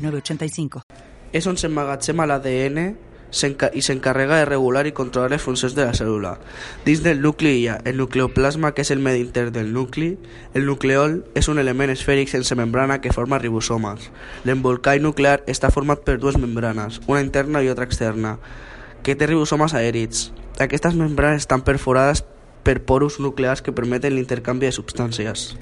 906985. És on s'emmagatzema l'ADN i s'encarrega de regular i controlar les funcions de la cèl·lula. Dins del nucli hi ha el nucleoplasma, que és el medi intern del nucli. El nucleol és un element esfèric sense membrana que forma ribosomes. L'embolcall nuclear està format per dues membranes, una interna i otra externa, que té ribosomes aèrits. Aquestes membranes estan perforades per porus nuclears que permeten l'intercanvi de substàncies.